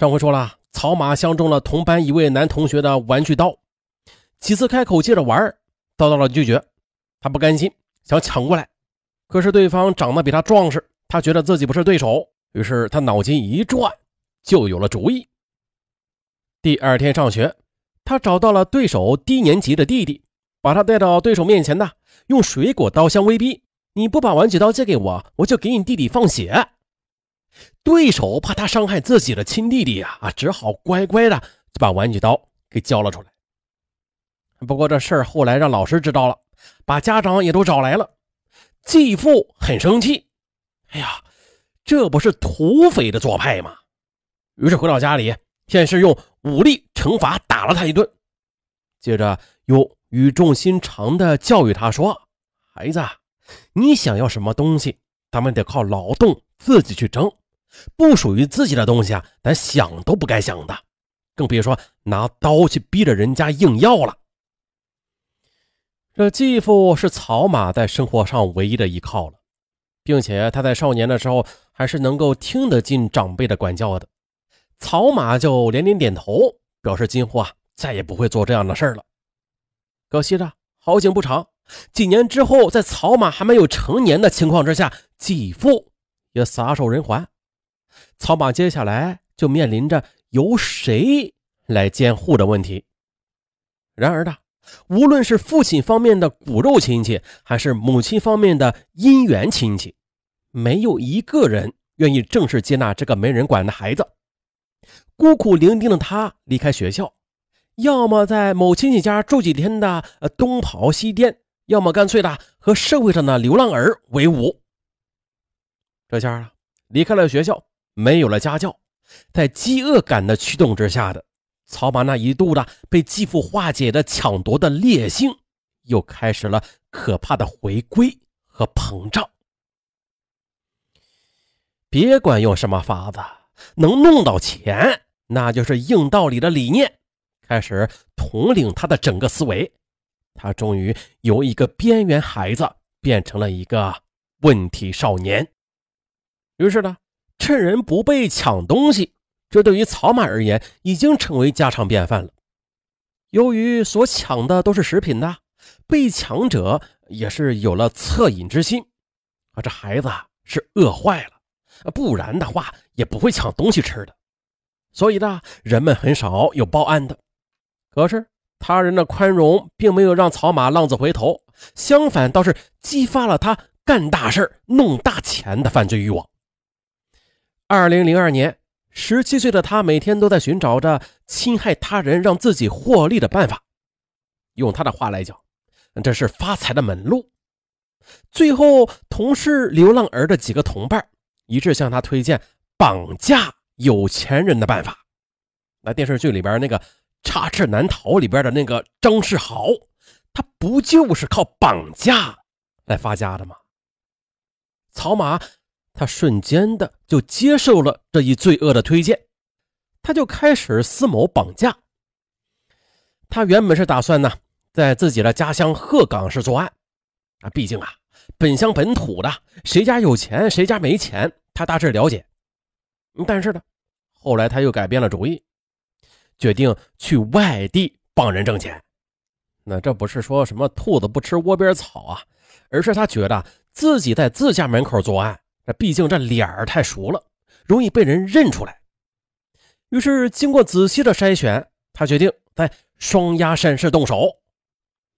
上回说了，草马相中了同班一位男同学的玩具刀，几次开口接着玩，遭到了拒绝。他不甘心，想抢过来，可是对方长得比他壮实，他觉得自己不是对手，于是他脑筋一转，就有了主意。第二天上学，他找到了对手低年级的弟弟，把他带到对手面前呢，用水果刀相威逼：“你不把玩具刀借给我，我就给你弟弟放血。”对手怕他伤害自己的亲弟弟呀，啊，只好乖乖的就把玩具刀给交了出来。不过这事儿后来让老师知道了，把家长也都找来了。继父很生气，哎呀，这不是土匪的做派吗？于是回到家里，先是用武力惩罚打了他一顿，接着又语重心长的教育他说：“孩子，你想要什么东西，咱们得靠劳动自己去争。”不属于自己的东西啊，咱想都不该想的，更别说拿刀去逼着人家硬要了。这继父是草马在生活上唯一的依靠了，并且他在少年的时候还是能够听得进长辈的管教的。草马就连连点头，表示今后啊再也不会做这样的事了。可惜的好景不长，几年之后，在草马还没有成年的情况之下，继父也撒手人寰。草马接下来就面临着由谁来监护的问题。然而呢，无论是父亲方面的骨肉亲戚，还是母亲方面的姻缘亲戚，没有一个人愿意正式接纳这个没人管的孩子。孤苦伶仃的他离开学校，要么在某亲戚家住几天的东跑西颠，要么干脆的和社会上的流浪儿为伍。这下啊，离开了学校。没有了家教，在饥饿感的驱动之下的曹马，那一度的被继父化解的抢夺的烈性，又开始了可怕的回归和膨胀。别管用什么法子，能弄到钱，那就是硬道理的理念，开始统领他的整个思维。他终于由一个边缘孩子变成了一个问题少年。于是呢。趁人不备抢东西，这对于草马而言已经成为家常便饭了。由于所抢的都是食品的，被抢者也是有了恻隐之心。啊，这孩子是饿坏了，不然的话也不会抢东西吃的。所以呢，人们很少有报案的。可是他人的宽容并没有让草马浪子回头，相反倒是激发了他干大事、弄大钱的犯罪欲望。二零零二年，十七岁的他每天都在寻找着侵害他人让自己获利的办法。用他的话来讲，这是发财的门路。最后，同是流浪儿的几个同伴一致向他推荐绑架有钱人的办法。那电视剧里边那个《插翅难逃》里边的那个张世豪，他不就是靠绑架来发家的吗？草马。他瞬间的就接受了这一罪恶的推荐，他就开始思谋绑架。他原本是打算呢，在自己的家乡鹤岗市作案，啊，毕竟啊，本乡本土的，谁家有钱，谁家没钱，他大致了解。但是呢，后来他又改变了主意，决定去外地帮人挣钱。那这不是说什么兔子不吃窝边草啊，而是他觉得自己在自家门口作案。毕竟这脸儿太熟了，容易被人认出来。于是经过仔细的筛选，他决定在双鸭山市动手。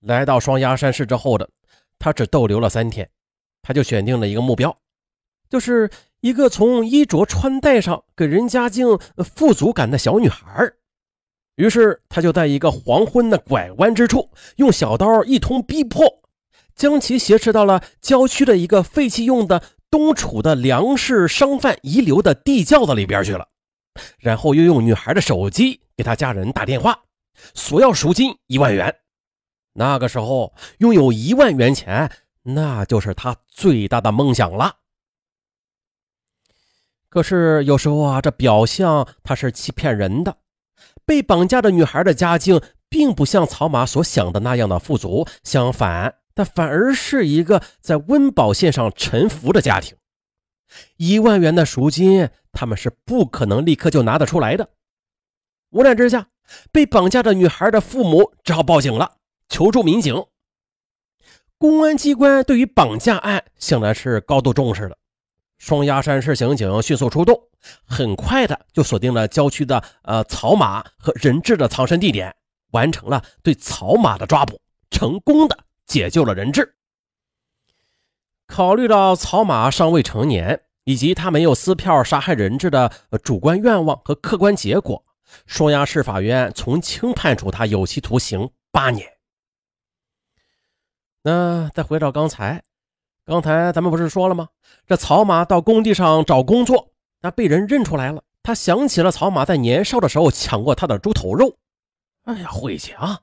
来到双鸭山市之后的他只逗留了三天，他就选定了一个目标，就是一个从衣着穿戴上给人家境富足感的小女孩。于是他就在一个黄昏的拐弯之处，用小刀一通逼迫，将其挟持到了郊区的一个废弃用的。东楚的粮食商贩遗留的地窖子里边去了，然后又用女孩的手机给他家人打电话，索要赎金一万元。那个时候拥有一万元钱，那就是他最大的梦想了。可是有时候啊，这表象他是欺骗人的。被绑架的女孩的家境并不像草马所想的那样的富足，相反。但反而是一个在温饱线上沉浮的家庭，一万元的赎金，他们是不可能立刻就拿得出来的。无奈之下，被绑架的女孩的父母只好报警了，求助民警。公安机关对于绑架案向来是高度重视的，双鸭山市刑警迅速出动，很快的就锁定了郊区的呃草马和人质的藏身地点，完成了对草马的抓捕，成功的解救了人质。考虑到草马尚未成年，以及他没有撕票杀害人质的主观愿望和客观结果，双鸭市法院从轻判处他有期徒刑八年。那再回到刚才，刚才咱们不是说了吗？这草马到工地上找工作，那被人认出来了。他想起了草马在年少的时候抢过他的猪头肉。哎呀，晦气啊！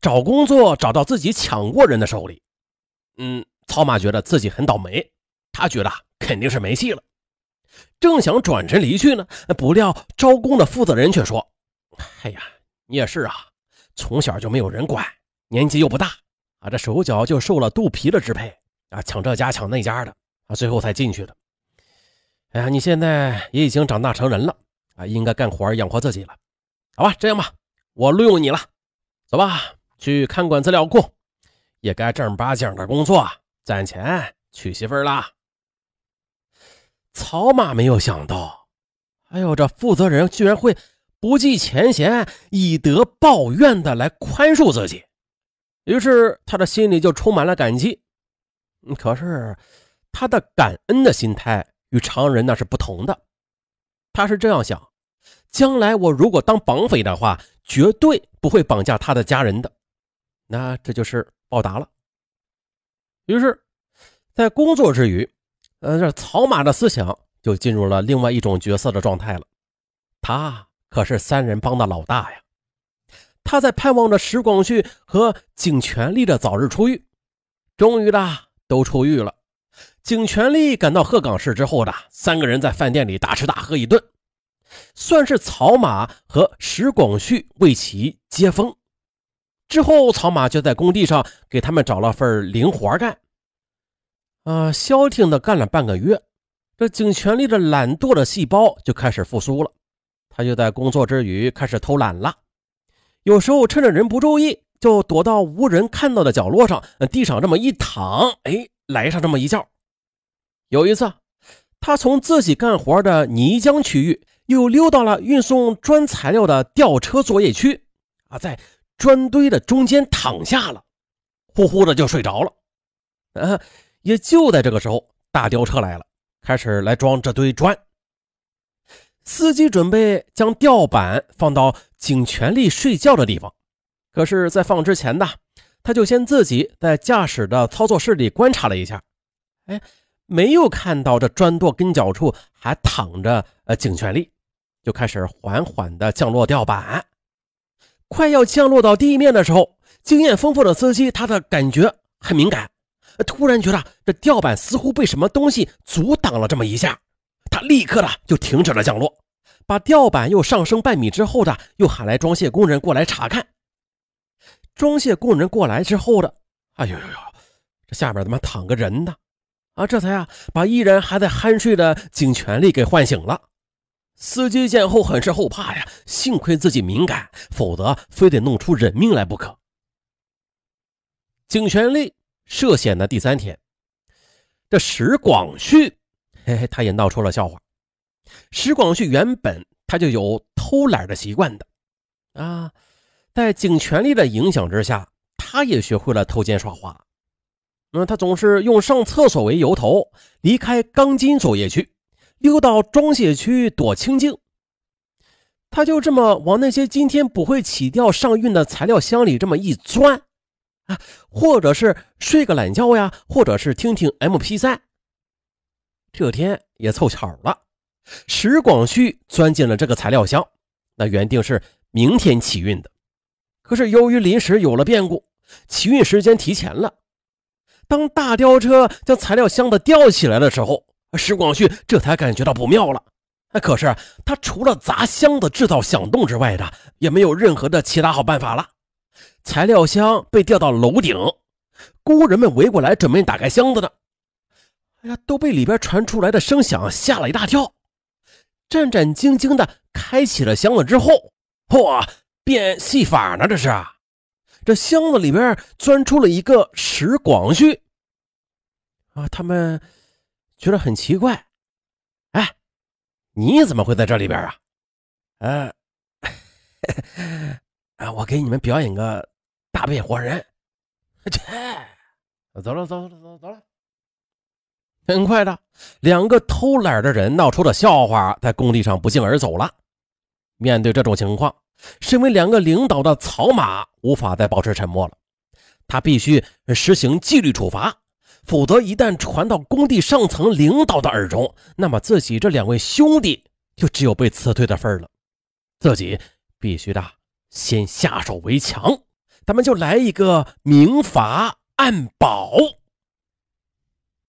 找工作找到自己抢过人的手里。嗯，草马觉得自己很倒霉，他觉得肯定是没戏了。正想转身离去呢，不料招工的负责人却说：“哎呀，你也是啊，从小就没有人管，年纪又不大。”啊，这手脚就受了肚皮的支配啊，抢这家抢那家的啊，最后才进去的。哎呀，你现在也已经长大成人了啊，应该干活养活自己了。好吧，这样吧，我录用你了，走吧，去看管资料库，也该正儿八经的工作，攒钱娶媳妇了。曹马没有想到，哎呦，这负责人居然会不计前嫌、以德报怨的来宽恕自己。于是他的心里就充满了感激，可是他的感恩的心态与常人那是不同的。他是这样想：将来我如果当绑匪的话，绝对不会绑架他的家人的。那这就是报答了。于是，在工作之余，呃，这草马的思想就进入了另外一种角色的状态了。他可是三人帮的老大呀。他在盼望着石广旭和景全力的早日出狱，终于的都出狱了。景全力赶到鹤岗市之后的三个人在饭店里大吃大喝一顿，算是草马和石广旭为其接风。之后，草马就在工地上给他们找了份零活干。啊，消停的干了半个月，这井泉里的懒惰的细胞就开始复苏了，他就在工作之余开始偷懒了。有时候趁着人不注意，就躲到无人看到的角落上，地上这么一躺，哎，来上这么一觉。有一次，他从自己干活的泥浆区域，又溜到了运送砖材料的吊车作业区，啊，在砖堆的中间躺下了，呼呼的就睡着了。啊，也就在这个时候，大吊车来了，开始来装这堆砖。司机准备将吊板放到景全力睡觉的地方，可是，在放之前呢，他就先自己在驾驶的操作室里观察了一下，哎，没有看到这砖垛跟脚处还躺着呃景全力，就开始缓缓的降落吊板。快要降落到地面的时候，经验丰富的司机他的感觉很敏感，突然觉得这吊板似乎被什么东西阻挡了这么一下。他立刻的就停止了降落，把吊板又上升半米之后的，又喊来装卸工人过来查看。装卸工人过来之后的，哎呦呦呦，这下边怎么躺个人呢？啊，这才啊把依然还在酣睡的警全力给唤醒了。司机见后很是后怕呀，幸亏自己敏感，否则非得弄出人命来不可。警权力涉险的第三天，这石广旭。嘿嘿，他也闹出了笑话。石广旭原本他就有偷懒的习惯的，啊，在警权力的影响之下，他也学会了偷奸耍滑。嗯，他总是用上厕所为由头，离开钢筋作业区，溜到装卸区躲清静。他就这么往那些今天不会起吊上运的材料箱里这么一钻，啊，或者是睡个懒觉呀，或者是听听 MP3。这天也凑巧了，石广旭钻进了这个材料箱。那原定是明天起运的，可是由于临时有了变故，起运时间提前了。当大吊车将材料箱子吊起来的时候，石广旭这才感觉到不妙了。可是他除了砸箱子制造响动之外的，也没有任何的其他好办法了。材料箱被吊到楼顶，工人们围过来准备打开箱子呢。哎呀，都被里边传出来的声响吓了一大跳，战战兢兢的开启了箱子之后，嚯，变戏法呢？这是！这箱子里边钻出了一个石广旭啊！他们觉得很奇怪，哎，你怎么会在这里边啊？呃，啊，我给你们表演个大变活人。切，走了，走了，走走了。很快的，两个偷懒的人闹出的笑话在工地上不胫而走了。面对这种情况，身为两个领导的曹马无法再保持沉默了，他必须实行纪律处罚，否则一旦传到工地上层领导的耳中，那么自己这两位兄弟就只有被辞退的份了。自己必须的先下手为强，咱们就来一个明罚暗保。